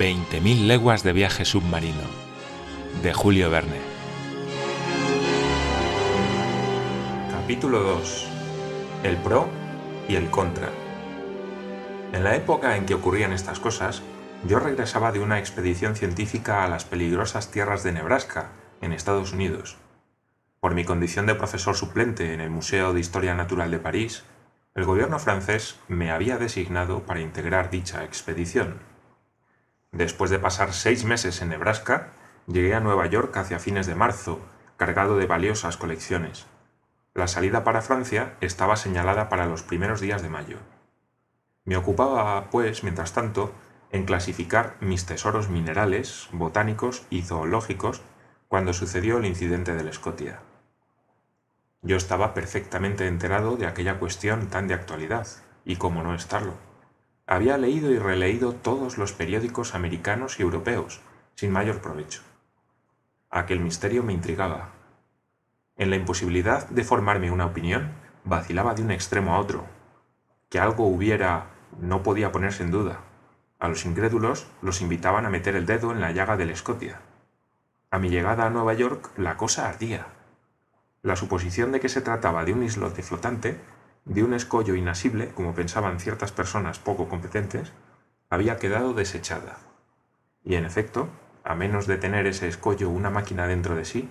20.000 leguas de viaje submarino, de Julio Verne. Capítulo 2. El pro y el contra. En la época en que ocurrían estas cosas, yo regresaba de una expedición científica a las peligrosas tierras de Nebraska, en Estados Unidos. Por mi condición de profesor suplente en el Museo de Historia Natural de París, el gobierno francés me había designado para integrar dicha expedición. Después de pasar seis meses en Nebraska, llegué a Nueva York hacia fines de marzo, cargado de valiosas colecciones. La salida para Francia estaba señalada para los primeros días de mayo. Me ocupaba, pues, mientras tanto, en clasificar mis tesoros minerales, botánicos y zoológicos cuando sucedió el incidente del Scotia. Yo estaba perfectamente enterado de aquella cuestión tan de actualidad, y cómo no estarlo. Había leído y releído todos los periódicos americanos y europeos, sin mayor provecho. Aquel misterio me intrigaba. En la imposibilidad de formarme una opinión, vacilaba de un extremo a otro. Que algo hubiera no podía ponerse en duda. A los incrédulos los invitaban a meter el dedo en la llaga del Scotia. A mi llegada a Nueva York la cosa ardía la suposición de que se trataba de un islote flotante, de un escollo inasible, como pensaban ciertas personas poco competentes, había quedado desechada. Y en efecto, a menos de tener ese escollo una máquina dentro de sí,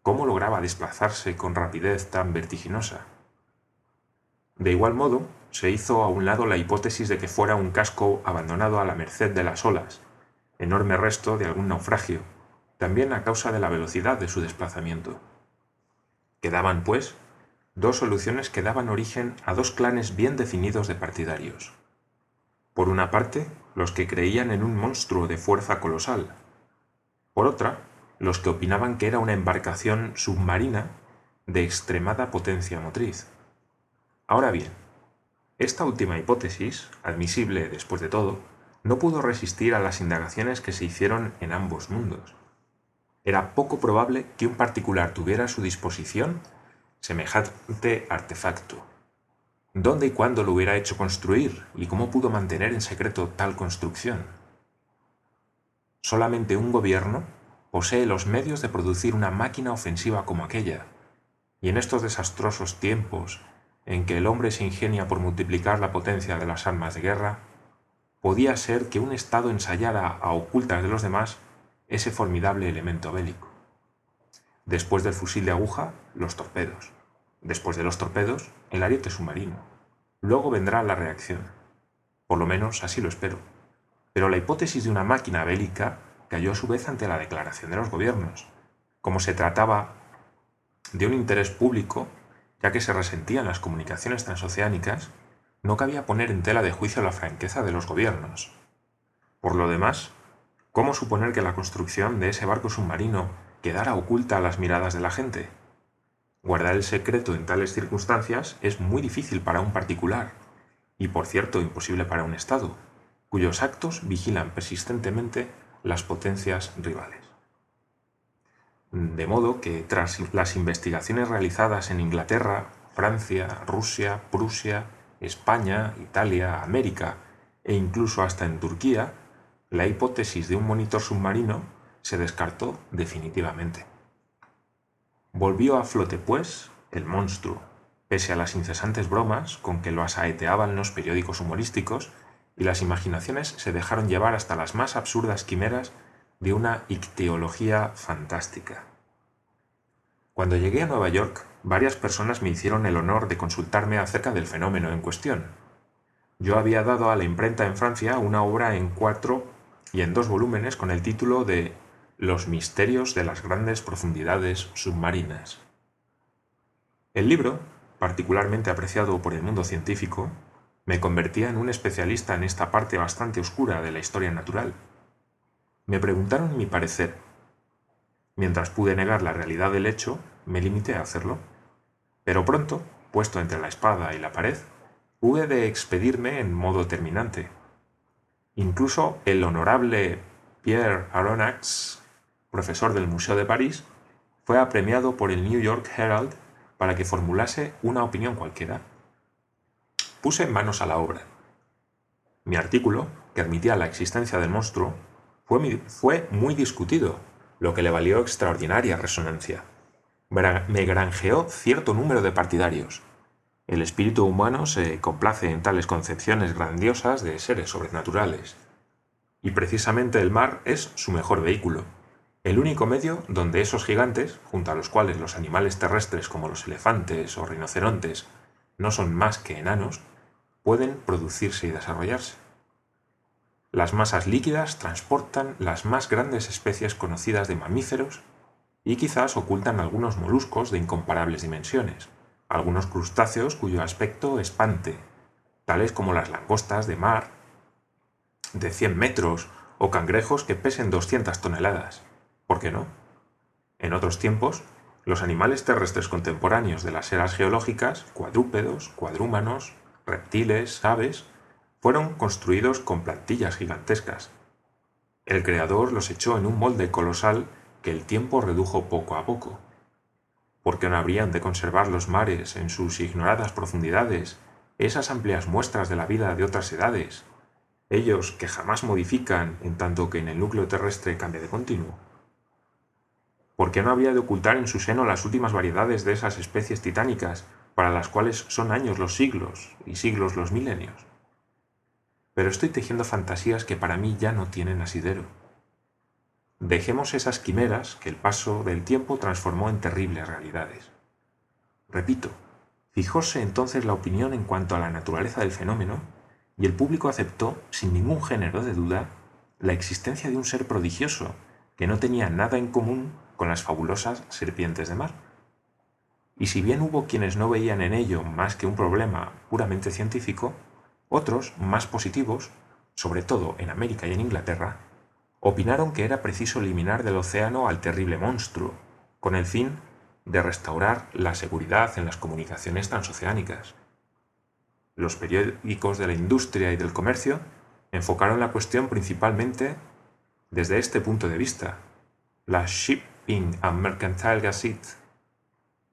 ¿cómo lograba desplazarse con rapidez tan vertiginosa? De igual modo, se hizo a un lado la hipótesis de que fuera un casco abandonado a la merced de las olas, enorme resto de algún naufragio, también a causa de la velocidad de su desplazamiento. Quedaban, pues, dos soluciones que daban origen a dos clanes bien definidos de partidarios. Por una parte, los que creían en un monstruo de fuerza colosal. Por otra, los que opinaban que era una embarcación submarina de extremada potencia motriz. Ahora bien, esta última hipótesis, admisible después de todo, no pudo resistir a las indagaciones que se hicieron en ambos mundos era poco probable que un particular tuviera a su disposición semejante artefacto. ¿Dónde y cuándo lo hubiera hecho construir y cómo pudo mantener en secreto tal construcción? Solamente un gobierno posee los medios de producir una máquina ofensiva como aquella, y en estos desastrosos tiempos en que el hombre se ingenia por multiplicar la potencia de las armas de guerra, podía ser que un Estado ensayara a ocultas de los demás ese formidable elemento bélico. Después del fusil de aguja, los torpedos. Después de los torpedos, el ariete submarino. Luego vendrá la reacción. Por lo menos así lo espero. Pero la hipótesis de una máquina bélica cayó a su vez ante la declaración de los gobiernos. Como se trataba de un interés público, ya que se resentían las comunicaciones transoceánicas, no cabía poner en tela de juicio la franqueza de los gobiernos. Por lo demás, ¿Cómo suponer que la construcción de ese barco submarino quedara oculta a las miradas de la gente? Guardar el secreto en tales circunstancias es muy difícil para un particular, y por cierto imposible para un Estado, cuyos actos vigilan persistentemente las potencias rivales. De modo que tras las investigaciones realizadas en Inglaterra, Francia, Rusia, Prusia, España, Italia, América e incluso hasta en Turquía, la hipótesis de un monitor submarino se descartó definitivamente. Volvió a flote, pues, el monstruo, pese a las incesantes bromas con que lo asaeteaban los periódicos humorísticos y las imaginaciones se dejaron llevar hasta las más absurdas quimeras de una icteología fantástica. Cuando llegué a Nueva York, varias personas me hicieron el honor de consultarme acerca del fenómeno en cuestión. Yo había dado a la imprenta en Francia una obra en cuatro y en dos volúmenes con el título de Los misterios de las grandes profundidades submarinas. El libro, particularmente apreciado por el mundo científico, me convertía en un especialista en esta parte bastante oscura de la historia natural. Me preguntaron mi parecer. Mientras pude negar la realidad del hecho, me limité a hacerlo. Pero pronto, puesto entre la espada y la pared, hube de expedirme en modo terminante, Incluso el honorable Pierre Aronnax, profesor del Museo de París, fue apremiado por el New York Herald para que formulase una opinión cualquiera. Puse manos a la obra. Mi artículo, que admitía la existencia del monstruo, fue, muy discutido, lo que le valió extraordinaria resonancia. Me granjeó cierto número de partidarios. El espíritu humano se complace en tales concepciones grandiosas de seres sobrenaturales. Y precisamente el mar es su mejor vehículo, el único medio donde esos gigantes, junto a los cuales los animales terrestres como los elefantes o rinocerontes no son más que enanos, pueden producirse y desarrollarse. Las masas líquidas transportan las más grandes especies conocidas de mamíferos y quizás ocultan algunos moluscos de incomparables dimensiones, algunos crustáceos cuyo aspecto espante, tales como las langostas de mar de 100 metros o cangrejos que pesen 200 toneladas. ¿Por qué no? En otros tiempos, los animales terrestres contemporáneos de las eras geológicas, cuadrúpedos, cuadrúmanos, reptiles, aves, fueron construidos con plantillas gigantescas. El creador los echó en un molde colosal que el tiempo redujo poco a poco. ¿Por qué no habrían de conservar los mares en sus ignoradas profundidades esas amplias muestras de la vida de otras edades, ellos que jamás modifican en tanto que en el núcleo terrestre cambia de continuo? ¿Por qué no había de ocultar en su seno las últimas variedades de esas especies titánicas para las cuales son años los siglos y siglos los milenios? pero estoy tejiendo fantasías que para mí ya no tienen asidero. Dejemos esas quimeras que el paso del tiempo transformó en terribles realidades. Repito, fijóse entonces la opinión en cuanto a la naturaleza del fenómeno, y el público aceptó, sin ningún género de duda, la existencia de un ser prodigioso que no tenía nada en común con las fabulosas serpientes de mar. Y si bien hubo quienes no veían en ello más que un problema puramente científico, otros, más positivos, sobre todo en América y en Inglaterra, opinaron que era preciso eliminar del océano al terrible monstruo, con el fin de restaurar la seguridad en las comunicaciones transoceánicas. Los periódicos de la industria y del comercio enfocaron la cuestión principalmente desde este punto de vista. La And Mercantile Gazette,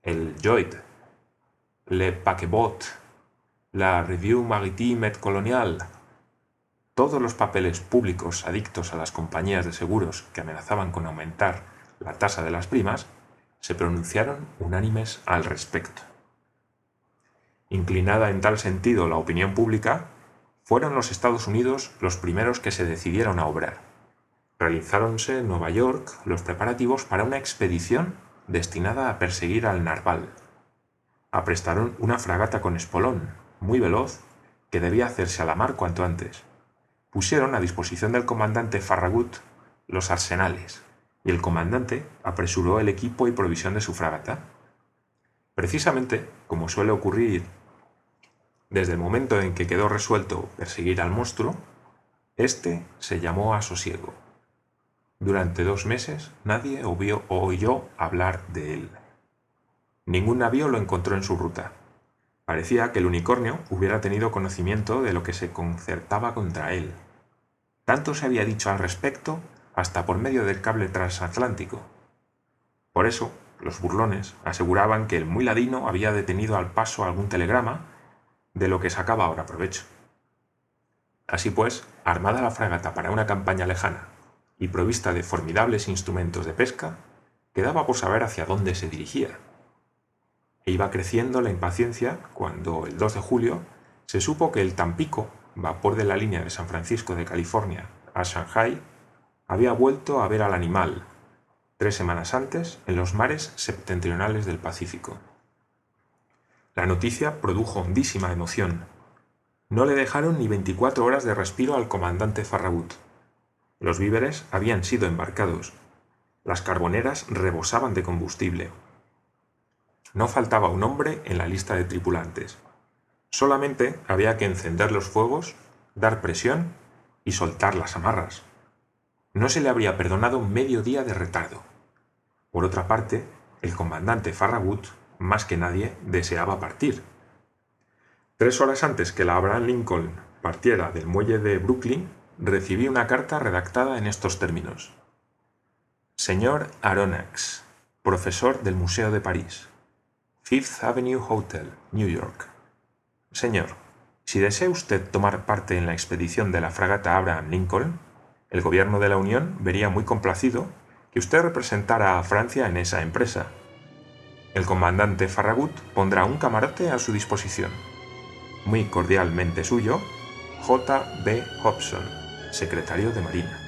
el Joid, Le Paquebot la Revue Maritime et Coloniale, todos los papeles públicos adictos a las compañías de seguros que amenazaban con aumentar la tasa de las primas, se pronunciaron unánimes al respecto. Inclinada en tal sentido la opinión pública, fueron los Estados Unidos los primeros que se decidieron a obrar. Realizáronse en Nueva York los preparativos para una expedición destinada a perseguir al narval. Aprestaron una fragata con espolón, muy veloz, que debía hacerse a la mar cuanto antes. Pusieron a disposición del comandante Farragut los arsenales, y el comandante apresuró el equipo y provisión de su fragata. Precisamente, como suele ocurrir desde el momento en que quedó resuelto perseguir al monstruo, éste se llamó a sosiego. Durante dos meses nadie oyó hablar de él. Ningún navío lo encontró en su ruta. Parecía que el unicornio hubiera tenido conocimiento de lo que se concertaba contra él. Tanto se había dicho al respecto hasta por medio del cable transatlántico. Por eso, los burlones aseguraban que el muy ladino había detenido al paso algún telegrama, de lo que sacaba ahora provecho. Así pues, armada la fragata para una campaña lejana y provista de formidables instrumentos de pesca, quedaba por saber hacia dónde se dirigía e iba creciendo la impaciencia cuando el 2 de julio se supo que el Tampico, vapor de la línea de San Francisco de California a Shanghai, había vuelto a ver al animal, tres semanas antes, en los mares septentrionales del Pacífico. La noticia produjo hondísima emoción. No le dejaron ni 24 horas de respiro al comandante Farragut. Los víveres habían sido embarcados. Las carboneras rebosaban de combustible. No faltaba un hombre en la lista de tripulantes. Solamente había que encender los fuegos, dar presión y soltar las amarras. No se le habría perdonado medio día de retardo. Por otra parte, el comandante Farragut, más que nadie, deseaba partir. Tres horas antes que la Abraham Lincoln partiera del muelle de Brooklyn, recibí una carta redactada en estos términos. Señor Aronnax, profesor del Museo de París. Fifth Avenue Hotel, New York. Señor, si desea usted tomar parte en la expedición de la fragata Abraham Lincoln, El gobierno de la Unión vería muy complacido que usted representara a Francia en esa empresa. El comandante Farragut pondrá un camarote a su disposición. Muy cordialmente suyo, J. B. Hobson, secretario de Marina.